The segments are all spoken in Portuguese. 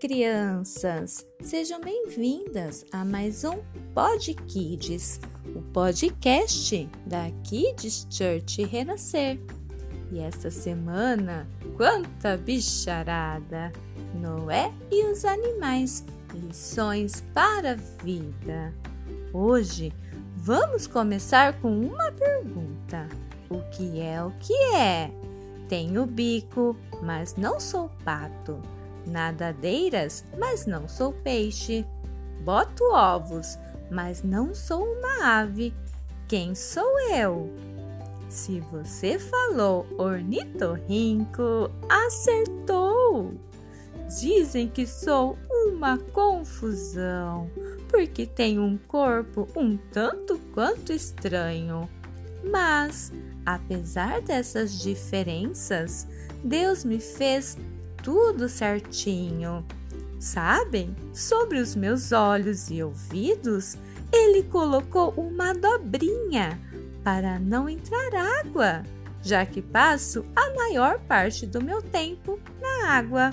crianças! Sejam bem-vindas a mais um Pod Kids, o podcast da Kids Church Renascer. E esta semana, quanta bicharada! Noé e os animais, lições para a vida. Hoje vamos começar com uma pergunta: O que é o que é? Tenho bico, mas não sou pato nadadeiras, mas não sou peixe. Boto ovos, mas não sou uma ave. Quem sou eu? Se você falou ornitorrinco, acertou! Dizem que sou uma confusão, porque tenho um corpo um tanto quanto estranho. Mas, apesar dessas diferenças, Deus me fez tudo certinho. Sabem? Sobre os meus olhos e ouvidos, ele colocou uma dobrinha para não entrar água, já que passo a maior parte do meu tempo na água.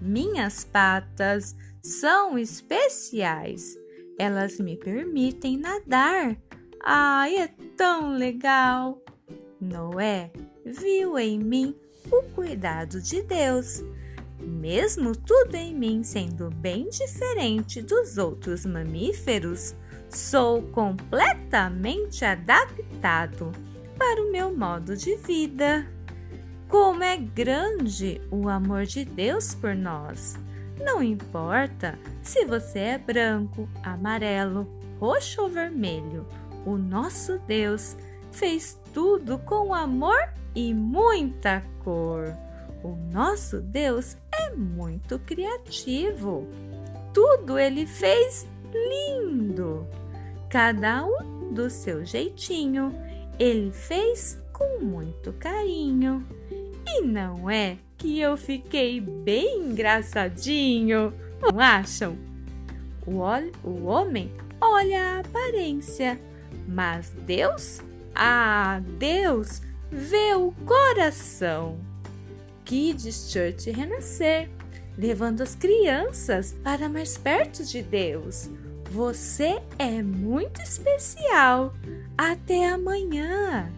Minhas patas são especiais. Elas me permitem nadar. Ai, é tão legal! Noé viu em mim cuidado de Deus. Mesmo tudo em mim sendo bem diferente dos outros mamíferos, sou completamente adaptado para o meu modo de vida. Como é grande o amor de Deus por nós! Não importa se você é branco, amarelo, roxo ou vermelho, o nosso Deus fez tudo com amor e muita cor. O nosso Deus é muito criativo. Tudo ele fez lindo. Cada um do seu jeitinho, ele fez com muito carinho. E não é que eu fiquei bem engraçadinho? Não acham? O, o homem olha a aparência, mas Deus, ah, Deus vê o coração. Kids Church Renascer, levando as crianças para mais perto de Deus. Você é muito especial. Até amanhã!